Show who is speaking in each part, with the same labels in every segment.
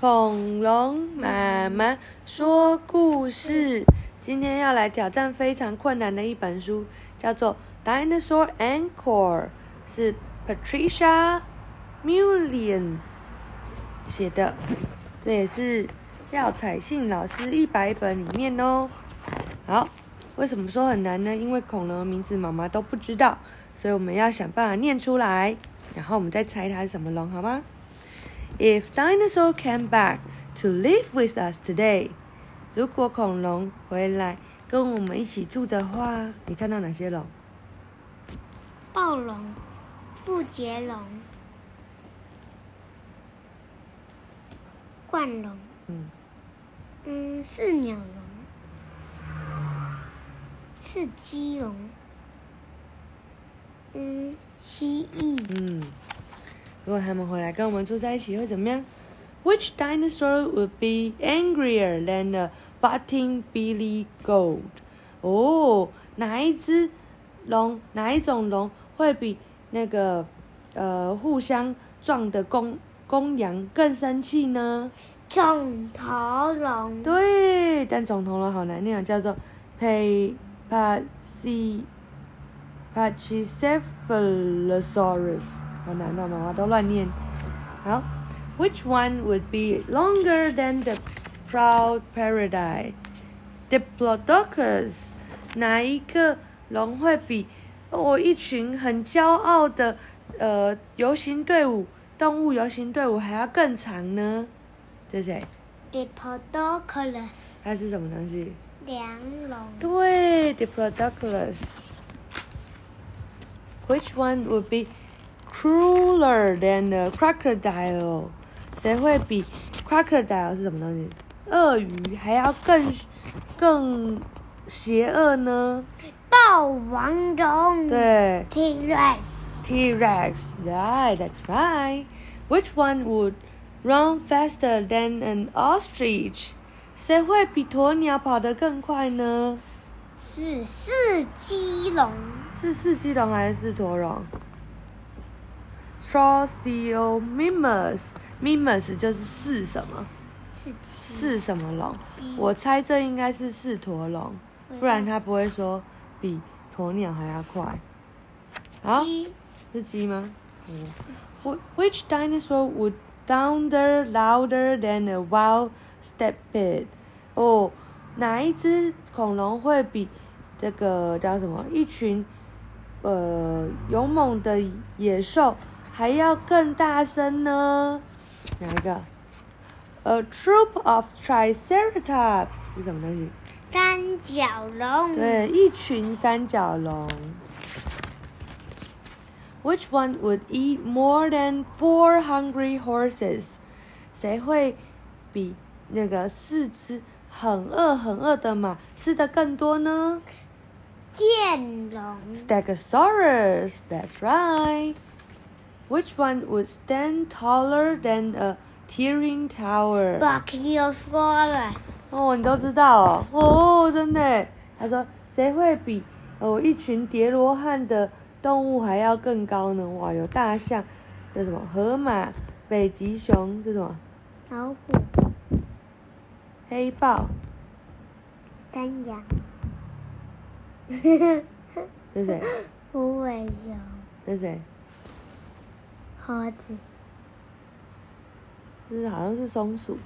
Speaker 1: 恐龙妈妈说故事。今天要来挑战非常困难的一本书，叫做《Dinosaur Anchor》，是 Patricia Mullins 写的。这也是廖彩信老师一百本里面哦。好，为什么说很难呢？因为恐龙的名字妈妈都不知道，所以我们要想办法念出来，然后我们再猜它是什么龙，好吗？If dinosaur came back to live with us today，如果恐龙回来跟我们一起住的话，你看到哪些龙？
Speaker 2: 暴龙、富杰龙、冠龙，
Speaker 1: 嗯，
Speaker 2: 嗯，四鸟龙、是鸡龙，嗯，蜥蜴。
Speaker 1: 嗯，如果他们回来跟我们住在一起会怎么样？Which dinosaur would be angrier than the butting billy goat？哦，哪一只龙，哪一种龙会比那个呃互相撞的公公羊更生气呢？
Speaker 2: 肿头龙，
Speaker 1: 对，但总头龙好难念，叫做 p a p a c i Pachycephalosaurus，好难哦，妈妈都乱念。好，Which one would be longer than the proud paradise? Diplodocus，哪一个龙会比我、一群很骄傲的呃游行队伍动物游行队伍还要更长呢？这是谁
Speaker 2: ？Diplodocus，
Speaker 1: 它是什么东西？
Speaker 2: 梁龙。
Speaker 1: 对，Diplodocus。Which one would be crueler than a crocodile？谁会比 crocodile 是什么东西？鳄鱼还要更更邪恶呢？
Speaker 2: 霸王龙。
Speaker 1: 对 T-Rex，，T-Rex。Right, that's right. Which one would run faster than an ostrich？谁会比鸵鸟跑得更快呢？
Speaker 2: 是四鸡龙。
Speaker 1: 是四鸡龙还是四驼龙？Strothiomimimus，mimus 就是四什么？四什么龙？我猜这应该是四驼龙，不然它不会说比鸵鸟还要快。好，
Speaker 2: 鸡
Speaker 1: 是鸡吗？嗯。Wh- Which dinosaur would thunder louder than a wild stampede？哦，哪一只恐龙会比这个叫什么一群呃勇猛的野兽还要更大声呢？哪一个？A troop of triceratops 是什么东西？
Speaker 2: 三角龙。
Speaker 1: 对，一群三角龙。Which one would eat more than four hungry horses？谁会比那个四只很饿很饿的马吃的更多呢
Speaker 2: 剑龙。
Speaker 1: ？Stegosaurus. That's right. Which one would stand taller than a tearing
Speaker 2: tower？Brachiosaurus。
Speaker 1: 哦，你都知道哦，哦，真的。他说谁会比哦一群叠罗汉的动物还要更高呢？哇，有大象，这什么河马、北极熊，这什么
Speaker 2: 老虎。
Speaker 1: 黑豹，
Speaker 2: 山羊。
Speaker 1: 这谁？
Speaker 2: 虎尾熊。
Speaker 1: 这谁？
Speaker 2: 猴子。
Speaker 1: 这是好像是松鼠，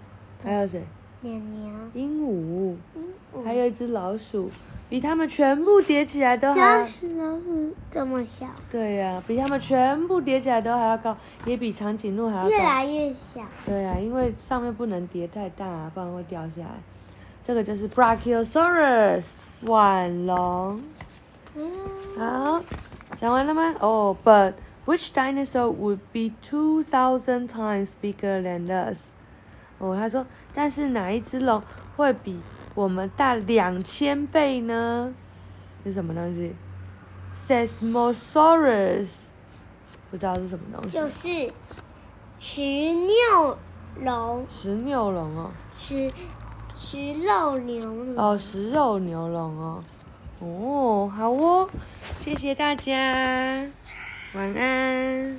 Speaker 1: 还有谁？
Speaker 2: 鸟鸟。
Speaker 1: 鹦鹉，
Speaker 2: 鹦鹉
Speaker 1: 还有一只老鼠，比它们全部叠起来都还要
Speaker 2: 老鼠这么小，
Speaker 1: 对呀、比它们全部叠起来都还要高，也比长颈鹿还要高。
Speaker 2: 越来越小。
Speaker 1: 对呀、因为上面不能叠太大、不然会掉下来。这个就是 Brachiosaurus 腕龙。
Speaker 2: 嗯，
Speaker 1: 好，讲完了吗？哦、b u t which dinosaur would be two thousand times bigger than us？哦，他说，但是哪一只龙会比我们大两千倍呢？是什么东西？Sesamosaurus，不知道是什么东西。
Speaker 2: 就是食牛龙，
Speaker 1: 食牛龙哦。
Speaker 2: 食食肉牛龙。
Speaker 1: 哦，食肉牛龙哦。哦，好哦，谢谢大家，晚安。